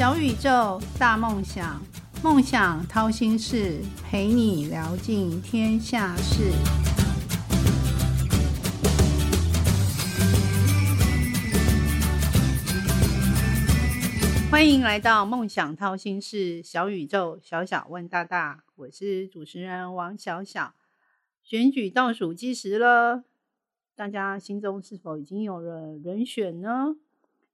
小宇宙，大梦想，梦想掏心事，陪你聊尽天下事。欢迎来到梦想掏心事，小宇宙，小小问大大，我是主持人王小小。选举倒数计时了，大家心中是否已经有了人选呢？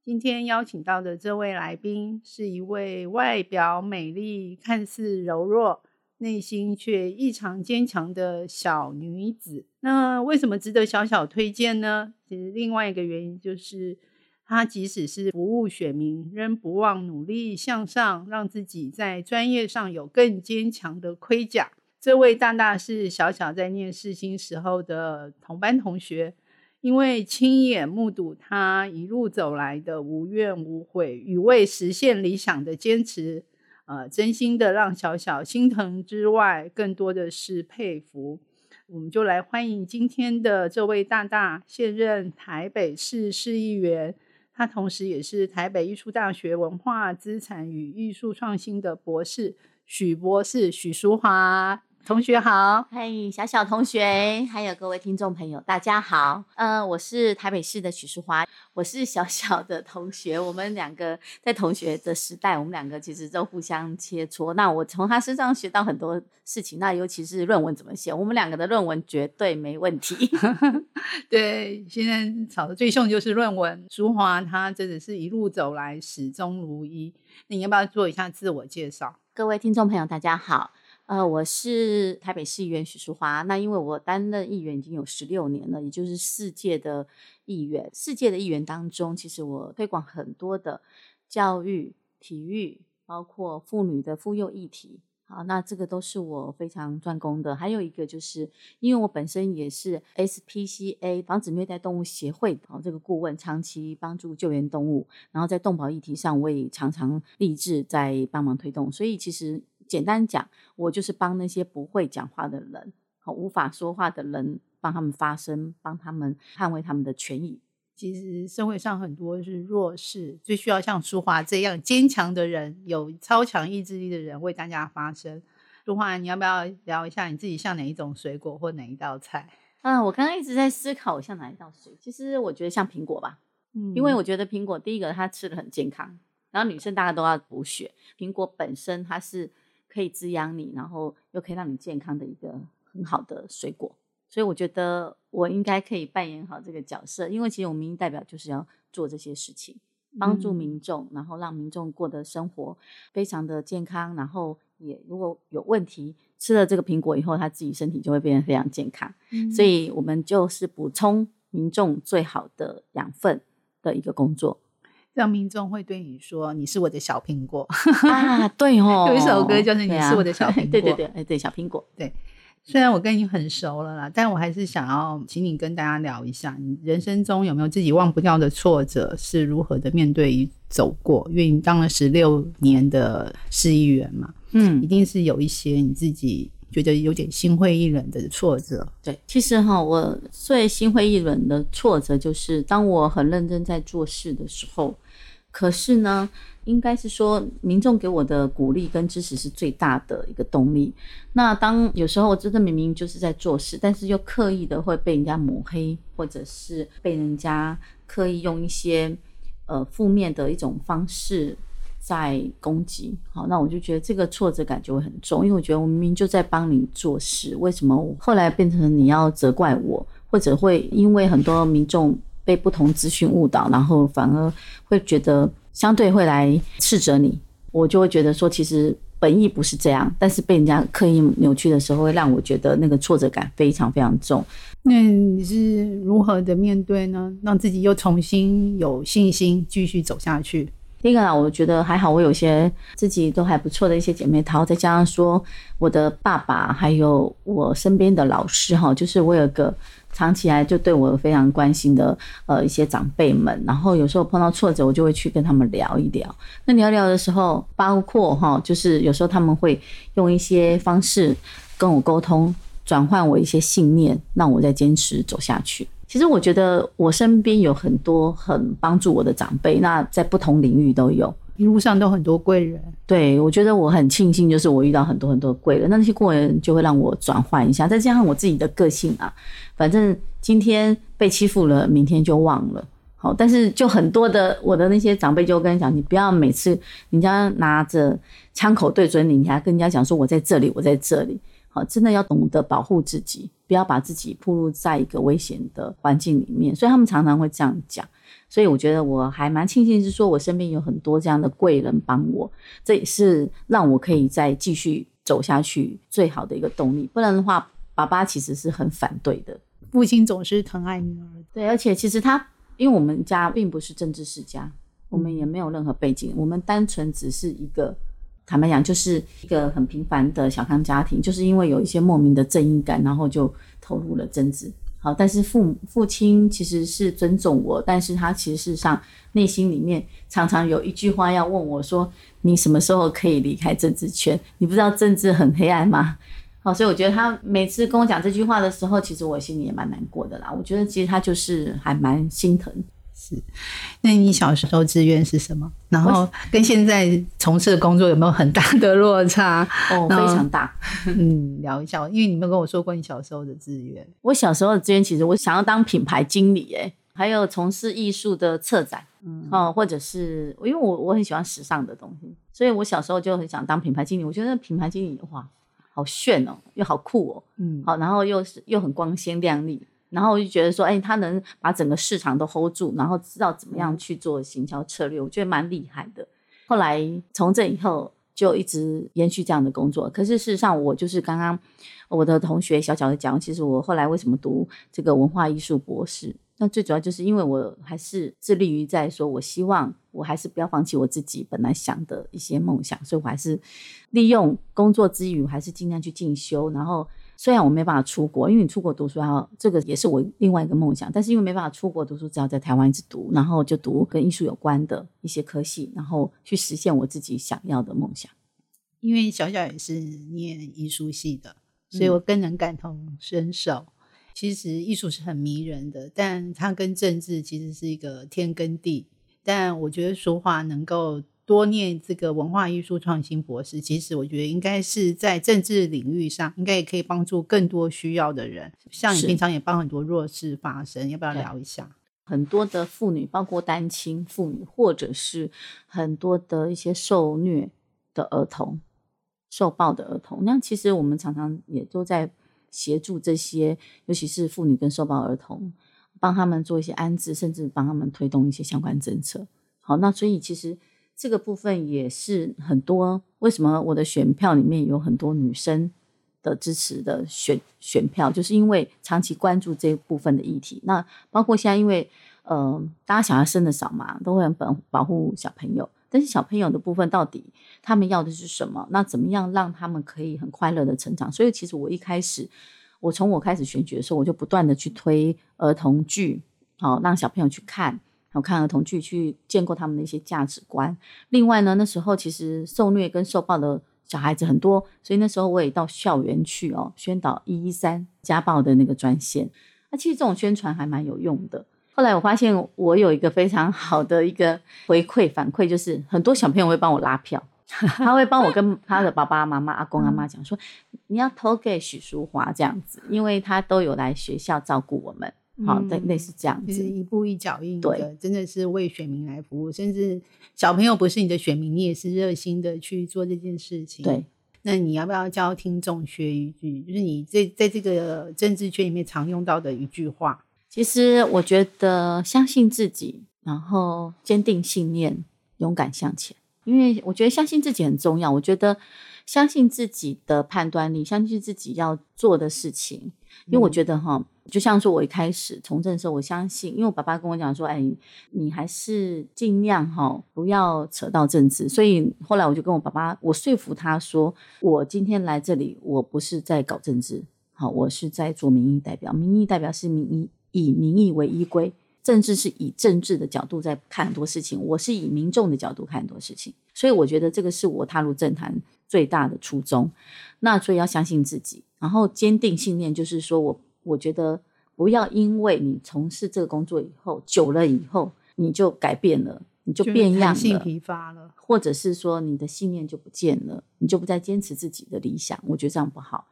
今天邀请到的这位来宾是一位外表美丽、看似柔弱、内心却异常坚强的小女子。那为什么值得小小推荐呢？其实另外一个原因就是。她即使是服务选民，仍不忘努力向上，让自己在专业上有更坚强的盔甲。这位大大是小小在念世新时候的同班同学，因为亲眼目睹他一路走来的无怨无悔与为实现理想的坚持，呃，真心的让小小心疼之外，更多的是佩服。我们就来欢迎今天的这位大大，现任台北市市议员。他同时也是台北艺术大学文化资产与艺术创新的博士，许博士许淑华同学好，嗨，小小同学，还有各位听众朋友，大家好。呃，我是台北市的许淑华，我是小小的同学。我们两个在同学的时代，我们两个其实都互相切磋。那我从他身上学到很多事情，那尤其是论文怎么写，我们两个的论文绝对没问题。对，现在吵得最凶就是论文。淑华她真的是一路走来始终如一。那你要不要做一下自我介绍？各位听众朋友，大家好。呃，我是台北市议员许淑华。那因为我担任议员已经有十六年了，也就是世界的议员。世界的议员当中，其实我推广很多的教育、体育，包括妇女的妇幼议题。好，那这个都是我非常专攻的。还有一个就是，因为我本身也是 SPCA 防止虐待动物协会的这个顾问，长期帮助救援动物，然后在动保议题上，我也常常立志在帮忙推动。所以其实简单讲，我就是帮那些不会讲话的人、无法说话的人，帮他们发声，帮他们捍卫他们的权益。其实社会上很多是弱势，最需要像淑华这样坚强的人，有超强意志力的人为大家发声。淑华，你要不要聊一下你自己像哪一种水果或哪一道菜？嗯，我刚刚一直在思考我像哪一道水。其实我觉得像苹果吧，嗯，因为我觉得苹果第一个它吃的很健康，然后女生大家都要补血，苹果本身它是可以滋养你，然后又可以让你健康的一个很好的水果。所以我觉得我应该可以扮演好这个角色，因为其实我们民意代表就是要做这些事情，帮助民众，然后让民众过的生活非常的健康，然后也如果有问题吃了这个苹果以后，他自己身体就会变得非常健康。所以我们就是补充民众最好的养分的一个工作，让民众会对你说：“你是我的小苹果。”啊，对 哦，有一首歌就是“你是我的小苹果”，对对对，哎对，小苹果，对。虽然我跟你很熟了啦，但我还是想要请你跟大家聊一下，你人生中有没有自己忘不掉的挫折，是如何的面对与走过？因为你当了十六年的市议员嘛，嗯，一定是有一些你自己觉得有点心灰意冷的挫折。对，其实哈，我最心灰意冷的挫折就是当我很认真在做事的时候，可是呢。应该是说，民众给我的鼓励跟支持是最大的一个动力。那当有时候我真的明明就是在做事，但是又刻意的会被人家抹黑，或者是被人家刻意用一些呃负面的一种方式在攻击，好，那我就觉得这个挫折感就会很重，因为我觉得我明明就在帮你做事，为什么后来变成你要责怪我，或者会因为很多民众被不同资讯误导，然后反而会觉得。相对会来斥责你，我就会觉得说，其实本意不是这样，但是被人家刻意扭曲的时候，会让我觉得那个挫折感非常非常重。那你是如何的面对呢？让自己又重新有信心继续走下去？第一个啊，我觉得还好，我有些自己都还不错的一些姐妹淘，再加上说我的爸爸，还有我身边的老师哈，就是我有个。藏起来就对我非常关心的呃一些长辈们，然后有时候碰到挫折，我就会去跟他们聊一聊。那聊聊的时候，包括哈，就是有时候他们会用一些方式跟我沟通，转换我一些信念，让我再坚持走下去。其实我觉得我身边有很多很帮助我的长辈，那在不同领域都有。一路上都很多贵人。对，我觉得我很庆幸，就是我遇到很多很多贵人，那那些贵人就会让我转换一下，再加上我自己的个性啊，反正今天被欺负了，明天就忘了。好，但是就很多的我的那些长辈就跟你讲，你不要每次人家拿着枪口对准你，你还跟人家讲说我在这里，我在这里。好，真的要懂得保护自己，不要把自己暴露在一个危险的环境里面。所以他们常常会这样讲。所以我觉得我还蛮庆幸，是说我身边有很多这样的贵人帮我，这也是让我可以再继续走下去最好的一个动力。不然的话，爸爸其实是很反对的。父亲总是疼爱女儿，对，而且其实他。因为我们家并不是政治世家，我们也没有任何背景，我们单纯只是一个，坦白讲，就是一个很平凡的小康家庭。就是因为有一些莫名的正义感，然后就投入了政治。好，但是父父亲其实是尊重我，但是他其实上内心里面常常有一句话要问我说：“你什么时候可以离开政治圈？你不知道政治很黑暗吗？”好，所以我觉得他每次跟我讲这句话的时候，其实我心里也蛮难过的啦。我觉得其实他就是还蛮心疼。是，那你小时候志愿是什么？然后跟现在从事的工作有没有很大的落差？哦，非常大。嗯，聊一下，因为你没有跟我说过你小时候的志愿。我小时候的志愿其实我想要当品牌经理，哎，还有从事艺术的策展，嗯，哦，或者是因为我我很喜欢时尚的东西，所以我小时候就很想当品牌经理。我觉得品牌经理的话。好炫哦，又好酷哦，嗯，好，然后又是又很光鲜亮丽，然后我就觉得说，哎，他能把整个市场都 hold 住，然后知道怎么样去做行销策略，我觉得蛮厉害的。后来从这以后就一直延续这样的工作。可是事实上，我就是刚刚我的同学小小的讲，其实我后来为什么读这个文化艺术博士？那最主要就是因为我还是致力于在说，我希望我还是不要放弃我自己本来想的一些梦想，所以我还是利用工作之余，我还是尽量去进修。然后虽然我没办法出国，因为你出国读书，然后这个也是我另外一个梦想，但是因为没办法出国读书，只好在台湾一直读，然后就读跟艺术有关的一些科系，然后去实现我自己想要的梦想。因为小小也是念艺术系的，所以我更能感同身受。其实艺术是很迷人的，但它跟政治其实是一个天跟地。但我觉得说话能够多念这个文化艺术创新博士，其实我觉得应该是在政治领域上，应该也可以帮助更多需要的人。像你平常也帮很多弱势发声，要不要聊一下？很多的妇女，包括单亲妇女，或者是很多的一些受虐的儿童、受暴的儿童，那其实我们常常也都在。协助这些，尤其是妇女跟受暴儿童，帮他们做一些安置，甚至帮他们推动一些相关政策。好，那所以其实这个部分也是很多。为什么我的选票里面有很多女生的支持的选选票，就是因为长期关注这部分的议题。那包括现在，因为呃，大家小孩生的少嘛，都会很保保护小朋友。但是小朋友的部分到底他们要的是什么？那怎么样让他们可以很快乐的成长？所以其实我一开始，我从我开始选举的时候，我就不断的去推儿童剧，好让小朋友去看，好看儿童剧，去建构他们的一些价值观。另外呢，那时候其实受虐跟受暴的小孩子很多，所以那时候我也到校园去哦，宣导一一三家暴的那个专线。那其实这种宣传还蛮有用的。后来我发现，我有一个非常好的一个回馈反馈，就是很多小朋友会帮我拉票，他会帮我跟他的爸爸妈妈、阿公阿妈讲说，你要投给许淑华这样子，因为他都有来学校照顾我们，好，对，类似这样子，一步一脚印，对，真的是为选民来服务，甚至小朋友不是你的选民，你也是热心的去做这件事情。对，那你要不要教听众学一句，就是你在在这个政治圈里面常用到的一句话？其实我觉得相信自己，然后坚定信念，勇敢向前。因为我觉得相信自己很重要。我觉得相信自己的判断力，相信自己要做的事情。因为我觉得哈，就像说我一开始从政的时候，我相信，因为我爸爸跟我讲说，哎，你还是尽量哈不要扯到政治。所以后来我就跟我爸爸，我说服他说，我今天来这里，我不是在搞政治，好，我是在做民意代表。民意代表是民意。以民意为依归，政治是以政治的角度在看很多事情，我是以民众的角度看很多事情，所以我觉得这个是我踏入政坛最大的初衷。那所以要相信自己，然后坚定信念，就是说我我觉得不要因为你从事这个工作以后久了以后，你就改变了你就变样了，性疲乏了，或者是说你的信念就不见了，你就不再坚持自己的理想。我觉得这样不好。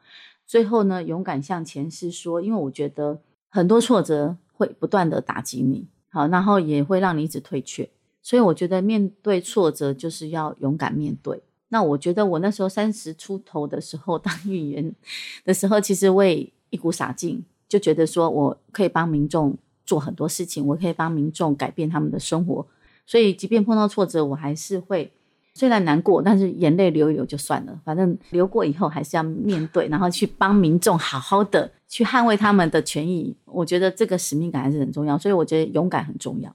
最后呢，勇敢向前是说，因为我觉得很多挫折会不断的打击你，好，然后也会让你一直退却。所以我觉得面对挫折就是要勇敢面对。那我觉得我那时候三十出头的时候当议员的时候，其实我也一股傻劲，就觉得说我可以帮民众做很多事情，我可以帮民众改变他们的生活。所以即便碰到挫折，我还是会虽然难过，但是眼泪流一流就算了，反正流过以后还是要面对，然后去帮民众好好的去捍卫他们的权益。我觉得这个使命感还是很重要，所以我觉得勇敢很重要。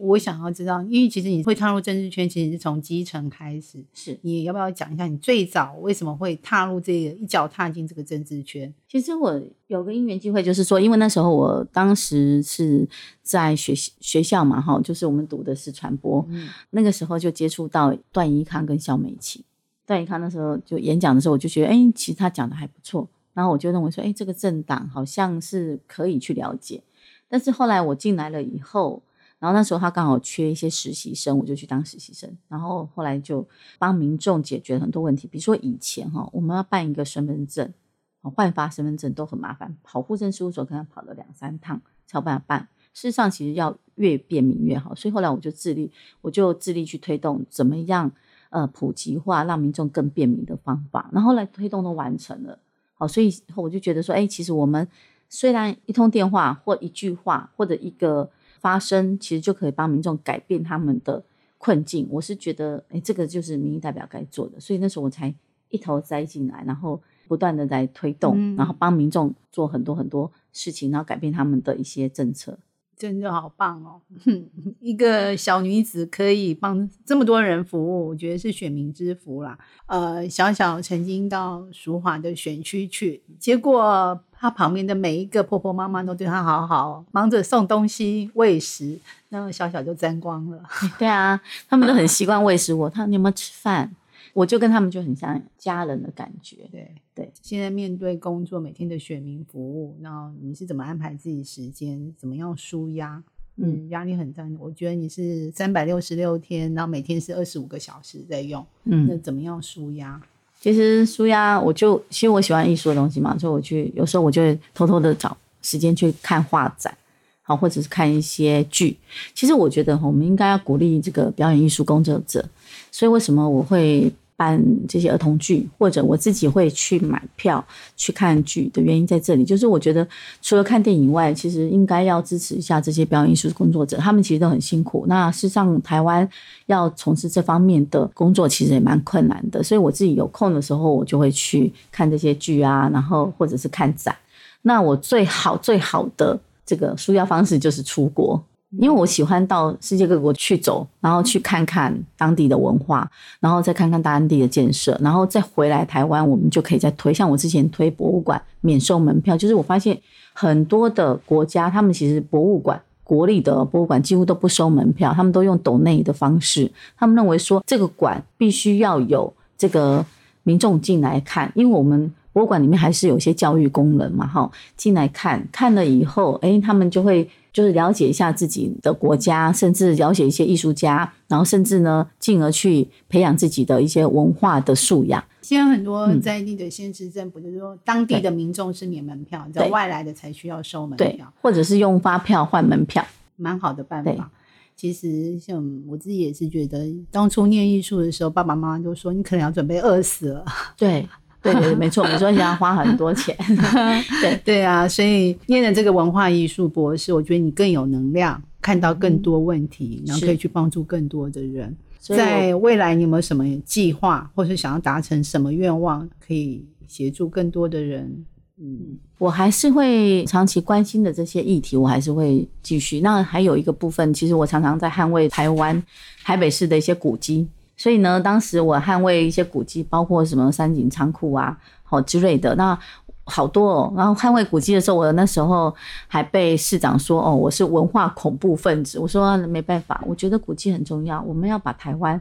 我想要知道，因为其实你会踏入政治圈，其实是从基层开始。是，你要不要讲一下你最早为什么会踏入这个一脚踏进这个政治圈？其实我有个因缘机会，就是说，因为那时候我当时是在学学校嘛，哈，就是我们读的是传播，那个时候就接触到段宜康跟肖美琪。段宜康那时候就演讲的时候，我就觉得，哎，其实他讲的还不错，然后我就认为说，哎，这个政党好像是可以去了解。但是后来我进来了以后。然后那时候他刚好缺一些实习生，我就去当实习生。然后后来就帮民众解决很多问题，比如说以前哈，我们要办一个身份证，换发身份证都很麻烦，跑户政事务所可能跑了两三趟才有办法办。事实上，其实要越便民越好。所以后来我就致力，我就致力去推动怎么样呃普及化，让民众更便民的方法。然后来推动都完成了，好，所以我就觉得说，哎，其实我们虽然一通电话或一句话或者一个。发生其实就可以帮民众改变他们的困境，我是觉得，哎，这个就是民意代表该做的，所以那时候我才一头栽进来，然后不断的在推动，然后帮民众做很多很多事情，然后改变他们的一些政策。真的好棒哦！一个小女子可以帮这么多人服务，我觉得是选民之福啦。呃，小小曾经到淑华的选区去，结果她旁边的每一个婆婆妈妈都对她好好，忙着送东西喂食，那小小就沾光了。对啊，他们都很习惯喂食我。他你有没有吃饭？我就跟他们就很像家人的感觉。对对，现在面对工作，每天的选民服务，那你是怎么安排自己时间？怎么样舒压？嗯，压力很大。我觉得你是三百六十六天，然后每天是二十五个小时在用。嗯，那怎么样舒压？其实舒压，我就其实我喜欢艺术的东西嘛，所以我去有时候我就会偷偷的找时间去看画展，好，或者是看一些剧。其实我觉得我们应该要鼓励这个表演艺术工作者。所以为什么我会？办这些儿童剧，或者我自己会去买票去看剧的原因在这里，就是我觉得除了看电影外，其实应该要支持一下这些表演艺术工作者，他们其实都很辛苦。那事实上，台湾要从事这方面的工作，其实也蛮困难的。所以我自己有空的时候，我就会去看这些剧啊，然后或者是看展。那我最好最好的这个舒压方式就是出国。因为我喜欢到世界各国去走，然后去看看当地的文化，然后再看看当地的建设，然后再回来台湾，我们就可以再推。像我之前推博物馆免收门票，就是我发现很多的国家，他们其实博物馆国立的博物馆几乎都不收门票，他们都用抖内的方式。他们认为说这个馆必须要有这个民众进来看，因为我们博物馆里面还是有一些教育功能嘛，哈，进来看看了以后，哎，他们就会。就是了解一下自己的国家，甚至了解一些艺术家，然后甚至呢，进而去培养自己的一些文化的素养。现在很多在地的县市政府就是说，当地的民众是免门票，在外来的才需要收门票，或者是用发票换门票，蛮好的办法。其实像我自己也是觉得，当初念艺术的时候，爸爸妈妈都说你可能要准备饿死了。对。对对，没错，你说你要花很多钱，对对啊，所以念了这个文化艺术博士，我觉得你更有能量，看到更多问题，然后可以去帮助更多的人。在未来，你有没有什么计划，或是想要达成什么愿望，可以协助更多的人？嗯，我还是会长期关心的这些议题，我还是会继续。那还有一个部分，其实我常常在捍卫台湾台北市的一些古迹。所以呢，当时我捍卫一些古迹，包括什么三井仓库啊，好之类的，那好多哦。然后捍卫古迹的时候，我那时候还被市长说：“哦，我是文化恐怖分子。”我说：“没办法，我觉得古迹很重要，我们要把台湾，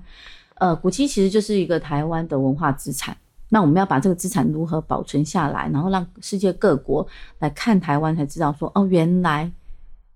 呃，古迹其实就是一个台湾的文化资产。那我们要把这个资产如何保存下来，然后让世界各国来看台湾，才知道说，哦，原来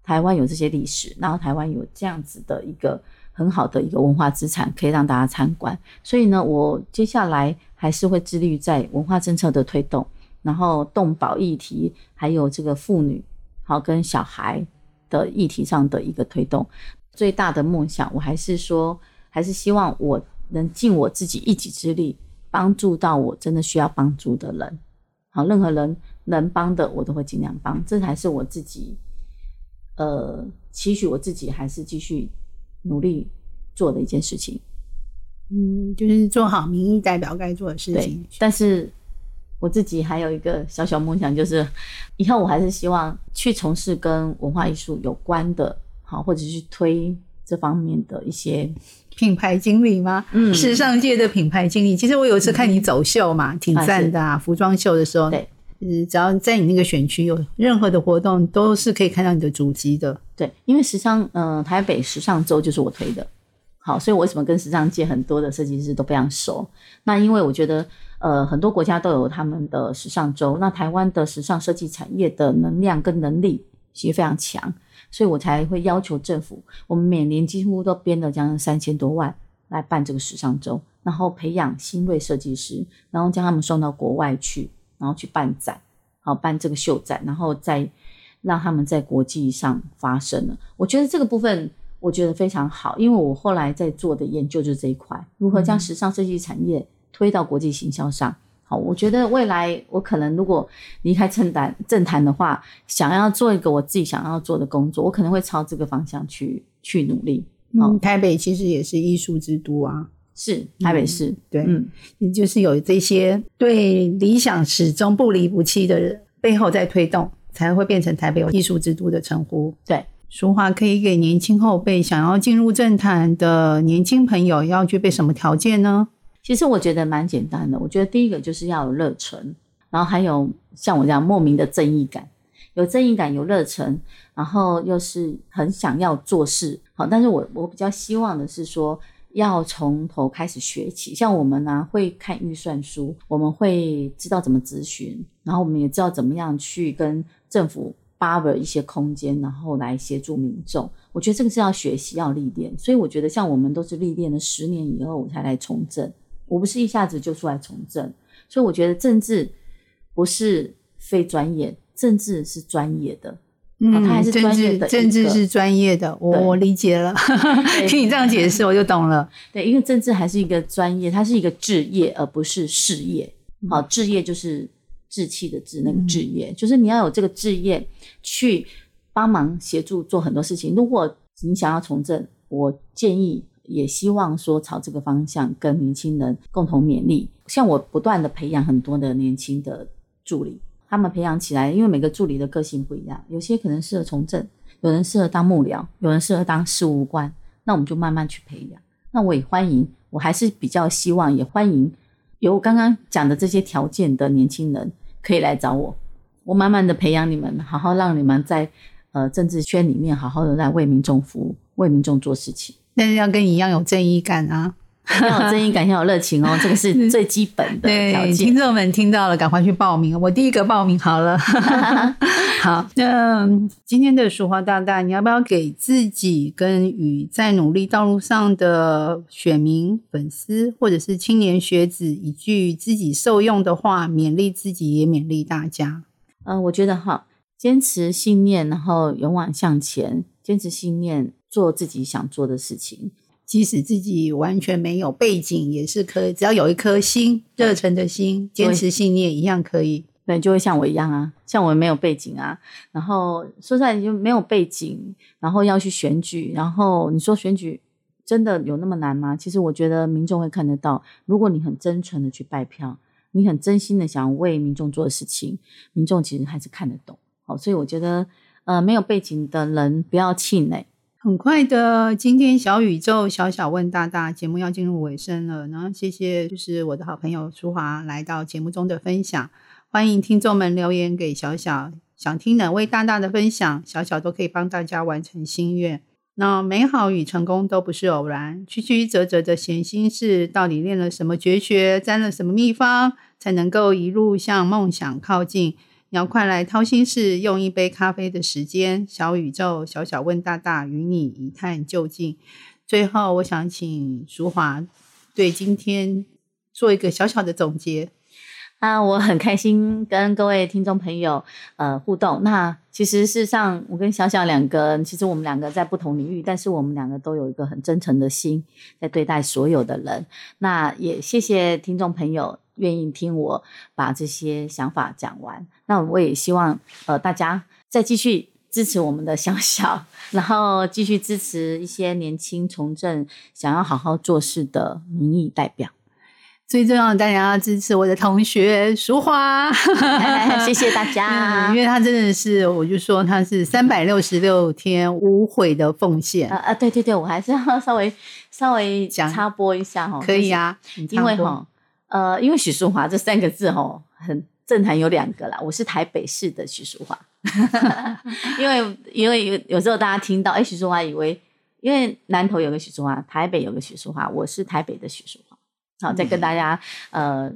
台湾有这些历史，然后台湾有这样子的一个很好的一个文化资产可以让大家参观。所以呢，我接下来还是会致力于在文化政策的推动，然后动保议题，还有这个妇女好跟小孩的议题上的一个推动。最大的梦想，我还是说，还是希望我能尽我自己一己之力，帮助到我真的需要帮助的人。好，任何人能帮的，我都会尽量帮。这才是我自己，呃，期许我自己还是继续努力做的一件事情。嗯，就是做好民意代表该做的事情。但是我自己还有一个小小梦想，就是 以后我还是希望去从事跟文化艺术有关的。好，或者是推这方面的一些品牌经理吗？嗯，时尚界的品牌经理。其实我有一次看你走秀嘛，挺赞的啊。服装秀的时候，对，嗯，只要在你那个选区有任何的活动，都是可以看到你的足迹的。对，因为时尚，嗯，台北时尚周就是我推的。好，所以我为什么跟时尚界很多的设计师都非常熟？那因为我觉得，呃，很多国家都有他们的时尚周，那台湾的时尚设计产业的能量跟能力其实非常强。所以我才会要求政府，我们每年几乎都编了将近三千多万来办这个时尚周，然后培养新锐设计师，然后将他们送到国外去，然后去办展，好办这个秀展，然后再让他们在国际上发声了。我觉得这个部分我觉得非常好，因为我后来在做的研究就是这一块，如何将时尚设计产业推到国际行销上。好我觉得未来我可能如果离开政坛政坛的话，想要做一个我自己想要做的工作，我可能会朝这个方向去去努力。嗯，台北其实也是艺术之都啊，是台北市，对，嗯，也就是有这些对理想始终不离不弃的人背后在推动，才会变成台北有艺术之都的称呼。对，俗话可以给年轻后辈想要进入政坛的年轻朋友要具备什么条件呢？其实我觉得蛮简单的，我觉得第一个就是要有热忱，然后还有像我这样莫名的正义感，有正义感，有热忱，然后又是很想要做事。好，但是我我比较希望的是说，要从头开始学起。像我们呢，会看预算书，我们会知道怎么咨询，然后我们也知道怎么样去跟政府 buffer 一些空间，然后来协助民众。我觉得这个是要学习，要历练。所以我觉得像我们都是历练了十年以后我才来从政。我不是一下子就出来从政，所以我觉得政治不是非专业，政治是专业的。嗯，他还是专业的，政治是专业的。我我理解了，听你这样解释，我就懂了。对，因为政治还是一个专业，它是一个置业，而不是事业。好，置业就是志气的志，那个置业就是你要有这个置业去帮忙协助做很多事情。如果你想要从政，我建议。也希望说朝这个方向跟年轻人共同勉励。像我不断的培养很多的年轻的助理，他们培养起来，因为每个助理的个性不一样，有些可能适合从政，有人适合当幕僚，有人适合当事务官，那我们就慢慢去培养。那我也欢迎，我还是比较希望也欢迎有刚刚讲的这些条件的年轻人可以来找我，我慢慢的培养你们，好好让你们在呃政治圈里面好好的来为民众服务，为民众做事情。但是要跟你一样有正义感啊，要有正义感，要有热情哦，这个是最基本的条件。听众们听到了，赶快去报名，我第一个报名好了。好，那今天的书花大大，你要不要给自己跟与在努力道路上的选民、粉丝或者是青年学子一句自己受用的话，勉励自己，也勉励大家？呃，我觉得哈，坚持信念，然后勇往向前，坚持信念。做自己想做的事情，即使自己完全没有背景，也是可以。只要有一颗心，热忱的心，坚持信念，一样可以。对，就会像我一样啊，像我没有背景啊。然后说出来就没有背景，然后要去选举，然后你说选举真的有那么难吗？其实我觉得民众会看得到，如果你很真诚的去拜票，你很真心的想为民众做的事情，民众其实还是看得懂。好，所以我觉得，呃，没有背景的人不要气馁。很快的，今天小宇宙小小问大大节目要进入尾声了，然后谢谢就是我的好朋友淑华来到节目中的分享，欢迎听众们留言给小小，想听哪位大大的分享，小小都可以帮大家完成心愿。那美好与成功都不是偶然，曲曲折折的闲心事，到底练了什么绝学，沾了什么秘方，才能够一路向梦想靠近？你要快来掏心事，用一杯咖啡的时间，小宇宙小小问大大，与你一探究竟。最后，我想请淑华对今天做一个小小的总结。啊，我很开心跟各位听众朋友呃互动。那其实事实上，我跟小小两个，其实我们两个在不同领域，但是我们两个都有一个很真诚的心在对待所有的人。那也谢谢听众朋友愿意听我把这些想法讲完。那我也希望呃大家再继续支持我们的小小，然后继续支持一些年轻从政想要好好做事的民意代表。最重要的，大家要支持我的同学淑华，谢谢大家，因为他真的是，我就说他是三百六十六天无悔的奉献。啊啊，对对对，我还是要稍微稍微插播一下哈，可以啊，因为哈，呃，因为许淑华这三个字哈，很正坛有两个啦，我是台北市的许淑华，因为因为有有时候大家听到哎许淑华，以为因为南投有个许淑华，台北有个许淑华，我是台北的许淑华。好，再跟大家呃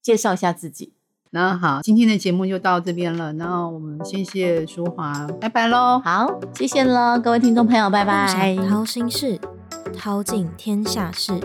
介绍一下自己。那好，今天的节目就到这边了。那我们谢谢淑华，拜拜喽。好，谢谢喽，各位听众朋友，拜拜。掏心事，掏尽天下事。